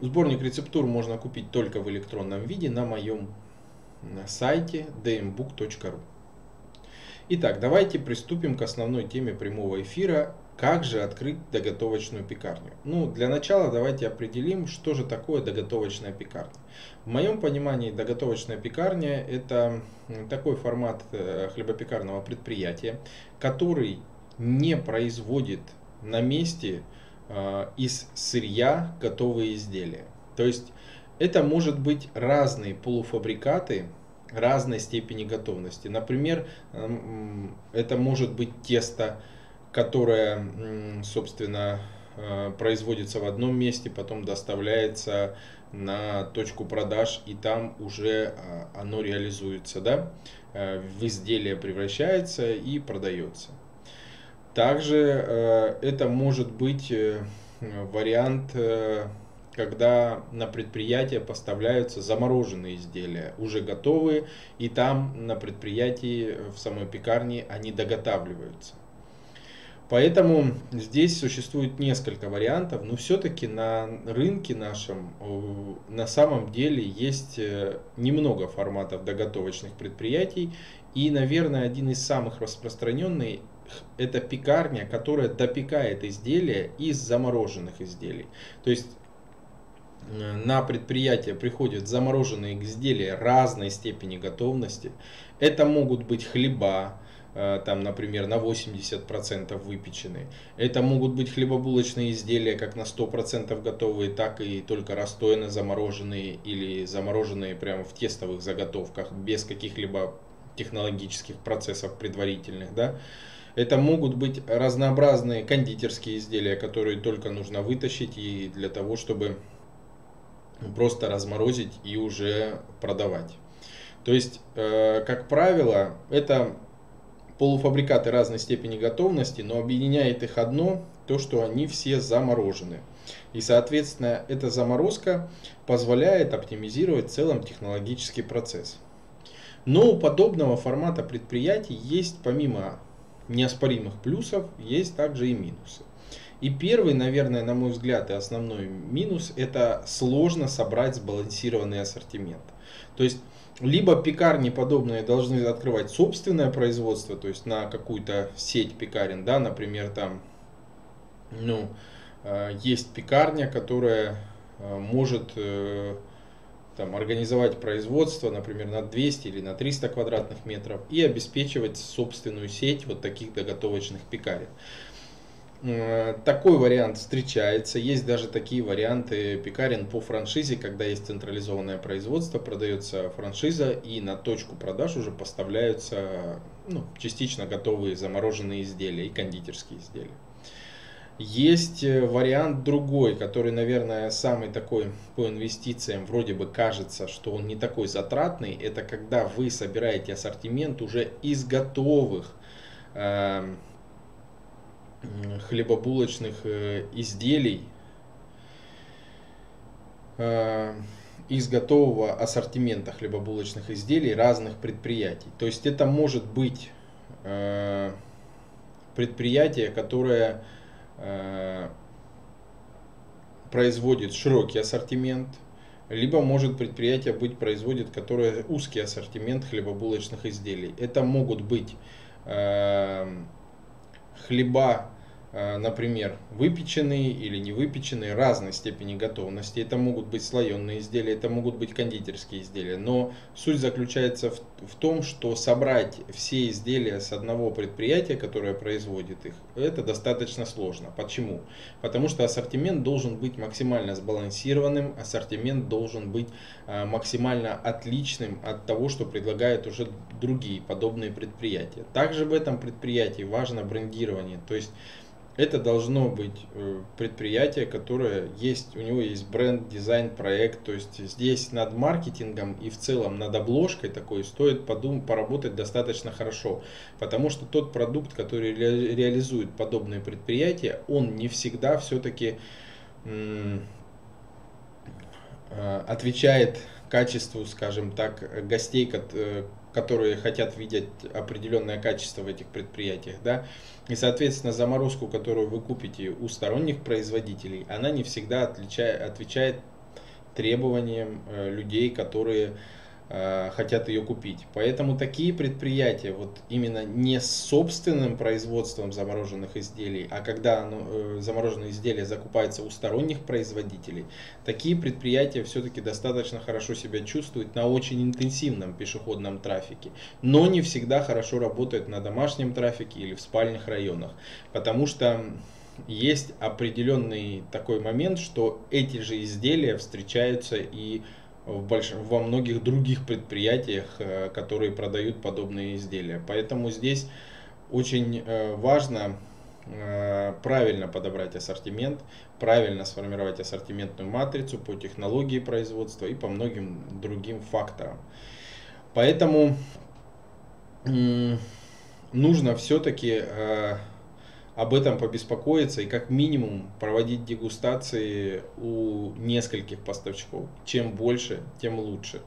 Сборник рецептур можно купить только в электронном виде на моем сайте dmbook.ru. Итак, давайте приступим к основной теме прямого эфира. Как же открыть доготовочную пекарню? Ну, для начала давайте определим, что же такое доготовочная пекарня. В моем понимании доготовочная пекарня – это такой формат э, хлебопекарного предприятия, который не производит на месте из сырья готовые изделия. То есть это может быть разные полуфабрикаты, разной степени готовности. Например, это может быть тесто, которое, собственно, э, производится в одном месте, потом доставляется на точку продаж, и там уже а, оно реализуется, да, э, в изделие превращается и продается. Также э, это может быть вариант когда на предприятие поставляются замороженные изделия, уже готовые, и там на предприятии, в самой пекарне они доготавливаются. Поэтому здесь существует несколько вариантов, но все-таки на рынке нашем э, на самом деле есть э, немного форматов доготовочных предприятий. И, наверное, один из самых распространенных это пекарня, которая допекает изделия из замороженных изделий. То есть на предприятие приходят замороженные изделия разной степени готовности. Это могут быть хлеба, э, там, например, на 80% выпеченные. Это могут быть хлебобулочные изделия как на 100% готовые, так и только расстойно замороженные или замороженные прямо в тестовых заготовках, без каких-либо технологических процессов предварительных. Да? Это могут быть разнообразные кондитерские изделия, которые только нужно вытащить и для того, чтобы просто разморозить и уже продавать. То есть, э, как правило, это полуфабрикаты разной степени готовности, но объединяет их одно, то, что они все заморожены. И, соответственно, эта заморозка позволяет оптимизировать в целом технологический процесс. Но у подобного формата предприятий есть, помимо неоспоримых плюсов, есть также и минусы. И первый, наверное, на мой взгляд, и основной минус, это сложно собрать сбалансированный ассортимент. То есть, либо пекарни подобные должны открывать собственное производство, то есть на какую-то сеть пекарен, да, например, там, ну, э, есть пекарня, которая э, может э, там, организовать производство, например, на 200 или на 300 квадратных метров и обеспечивать собственную сеть вот таких доготовочных пекарен. Э, такой вариант встречается. Есть даже такие варианты пекарен по франшизе, когда есть централизованное производство, продается франшиза и на точку продаж уже поставляются ну, частично готовые замороженные изделия и кондитерские изделия. Есть э, вариант другой, который, наверное, самый такой по инвестициям, вроде бы кажется, что он не такой затратный. Это когда вы собираете ассортимент уже из готовых эм, хлебобулочных э, изделий э, из готового ассортимента хлебобулочных изделий разных предприятий. То есть это может быть э, предприятие, которое производит широкий ассортимент, либо может предприятие быть производит, которое узкий ассортимент хлебобулочных изделий. Это могут быть хлеба Э, например, выпеченные или не выпеченные, разной степени готовности. Это могут быть слоеные изделия, это могут быть кондитерские изделия. Но суть заключается в, в том, что собрать все изделия с одного предприятия, которое производит их, это достаточно сложно. Почему? Потому что ассортимент должен быть максимально сбалансированным, ассортимент должен быть э, максимально отличным от того, что предлагают уже другие подобные предприятия. Также в этом предприятии важно брендирование. То есть это должно быть э, предприятие, которое есть, у него есть бренд, дизайн, проект. То есть здесь над маркетингом и в целом над обложкой такой стоит подумать, поработать достаточно хорошо. Потому что тот продукт, который ре, реализует подобные предприятия, он не всегда все-таки э, отвечает качеству, скажем так, гостей, э, которые хотят видеть определенное качество в этих предприятиях, да, и, соответственно, заморозку, которую вы купите у сторонних производителей, она не всегда отличает, отвечает требованиям э, людей, которые хотят ее купить. Поэтому такие предприятия, вот именно не с собственным производством замороженных изделий, а когда оно, э, замороженные изделия закупаются у сторонних производителей, такие предприятия все-таки достаточно хорошо себя чувствуют на очень интенсивном пешеходном трафике, но не всегда хорошо работают на домашнем трафике или в спальных районах, потому что есть определенный такой момент, что эти же изделия встречаются и больш... во многих других предприятиях, э, которые продают подобные изделия. Поэтому здесь очень э, важно э, правильно подобрать ассортимент, правильно сформировать ассортиментную матрицу по технологии производства и по многим другим факторам. Поэтому нужно все-таки об этом побеспокоиться и как минимум проводить дегустации у нескольких поставщиков. Чем больше, тем лучше.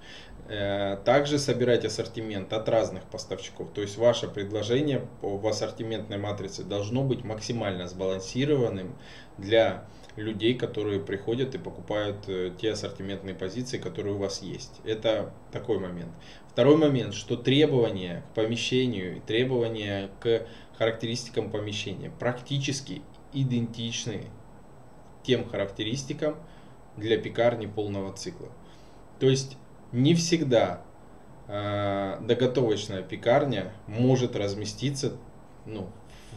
Э, также собирать ассортимент от разных поставщиков. То есть ваше предложение в ассортиментной матрице должно быть максимально сбалансированным для людей, которые приходят и покупают э, те ассортиментные позиции, которые у вас есть. Это такой момент. Второй момент, что требования к помещению и требования к характеристикам помещения практически идентичны тем характеристикам для пекарни полного цикла. То есть не всегда э, доготовочная пекарня может разместиться ну,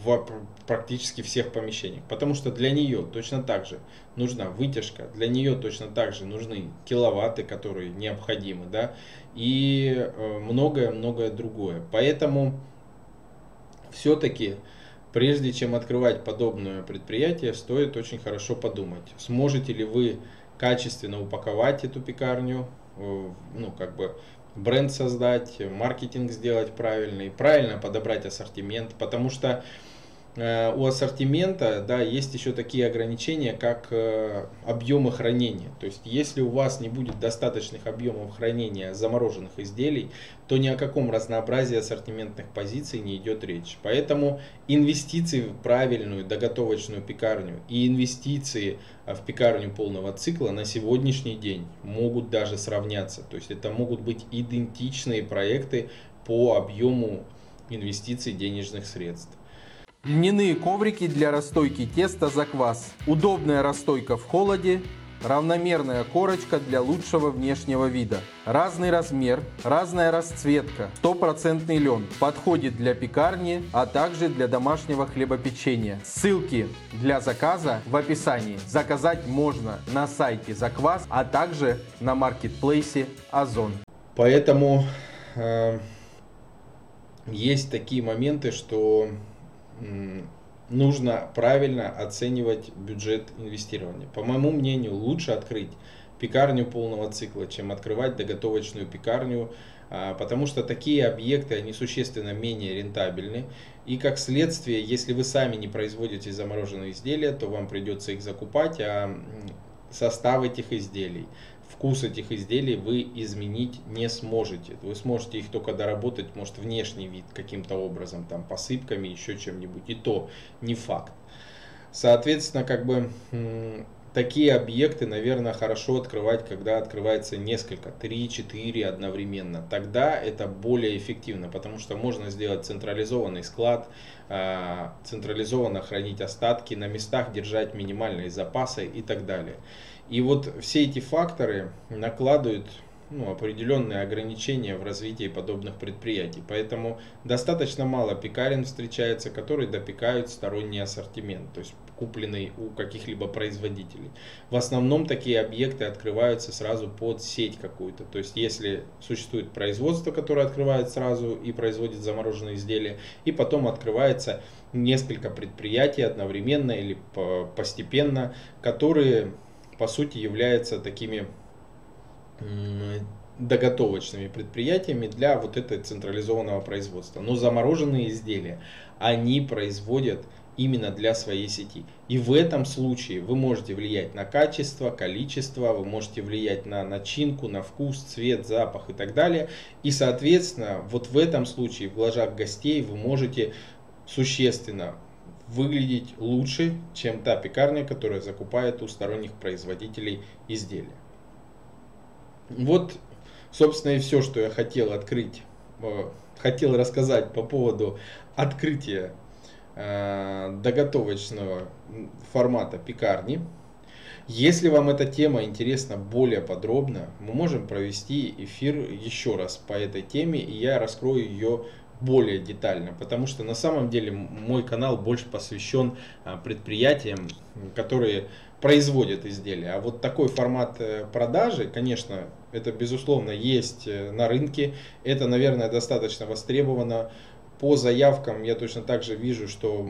в практически всех помещениях, потому что для нее точно так же нужна вытяжка, для нее точно так же нужны киловатты, которые необходимы, да, и многое-многое другое. Поэтому все-таки прежде чем открывать подобное предприятие, стоит очень хорошо подумать, сможете ли вы качественно упаковать эту пекарню, э, ну как бы бренд создать, маркетинг сделать правильный, правильно подобрать ассортимент, потому что у ассортимента да, есть еще такие ограничения, как э, объемы хранения. То есть, если у вас не будет достаточных объемов хранения замороженных изделий, то ни о каком разнообразии ассортиментных позиций не идет речь. Поэтому инвестиции в правильную доготовочную пекарню и инвестиции в пекарню полного цикла на сегодняшний день могут даже сравняться. То есть, это могут быть идентичные проекты по объему инвестиций денежных средств. Льняные коврики для расстойки теста за квас. Удобная расстойка в холоде. Равномерная корочка для лучшего внешнего вида. Разный размер, разная расцветка. Стопроцентный лен. Подходит для пекарни, а также для домашнего хлебопечения. Ссылки для заказа в описании. Заказать можно на сайте Заквас, а также на маркетплейсе Озон. Поэтому э, есть такие моменты, что нужно правильно оценивать бюджет инвестирования. По моему мнению, лучше открыть пекарню полного цикла, чем открывать доготовочную пекарню, а, потому что такие объекты, они существенно менее рентабельны. И как следствие, если вы сами не производите замороженные изделия, то вам придется их закупать, а состав этих изделий, вкус этих изделий вы изменить не сможете. Вы сможете их только доработать, может, внешний вид каким-то образом, там, посыпками, еще чем-нибудь. И то не факт. Соответственно, как бы такие объекты, наверное, хорошо открывать, когда открывается несколько, 3-4 одновременно. Тогда это более эффективно, потому что можно сделать централизованный склад, а, централизованно хранить остатки, на местах держать минимальные запасы и так далее. И вот все эти факторы накладывают ну, определенные ограничения в развитии подобных предприятий. Поэтому достаточно мало пекарен встречается, которые допекают сторонний ассортимент, то есть купленный у каких-либо производителей. В основном такие объекты открываются сразу под сеть какую-то. То есть если существует производство, которое открывает сразу и производит замороженные изделия, и потом открывается несколько предприятий одновременно или постепенно, которые по сути являются такими доготовочными предприятиями для вот этого централизованного производства. Но замороженные изделия они производят именно для своей сети. И в этом случае вы можете влиять на качество, количество, вы можете влиять на начинку, на вкус, цвет, запах и так далее. И соответственно, вот в этом случае в глазах гостей вы можете существенно выглядеть лучше, чем та пекарня, которая закупает у сторонних производителей изделия. Вот, собственно, и все, что я хотел открыть, э, хотел рассказать по поводу открытия э, доготовочного формата пекарни. Если вам эта тема интересна более подробно, мы можем провести эфир еще раз по этой теме, и я раскрою ее более детально, потому что на самом деле мой канал больше посвящен а, предприятиям, которые производят изделия. А вот такой формат э, продажи, конечно, это безусловно есть э, на рынке, это, наверное, достаточно востребовано. По заявкам я точно так же вижу, что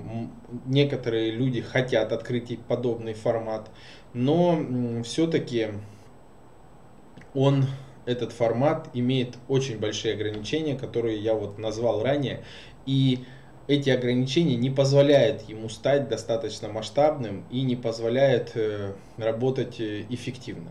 некоторые люди хотят открыть подобный формат, но все-таки он этот формат имеет очень большие ограничения, которые я вот назвал ранее. И эти ограничения не позволяют ему стать достаточно масштабным и не позволяют э, работать э, эффективно.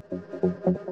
thank you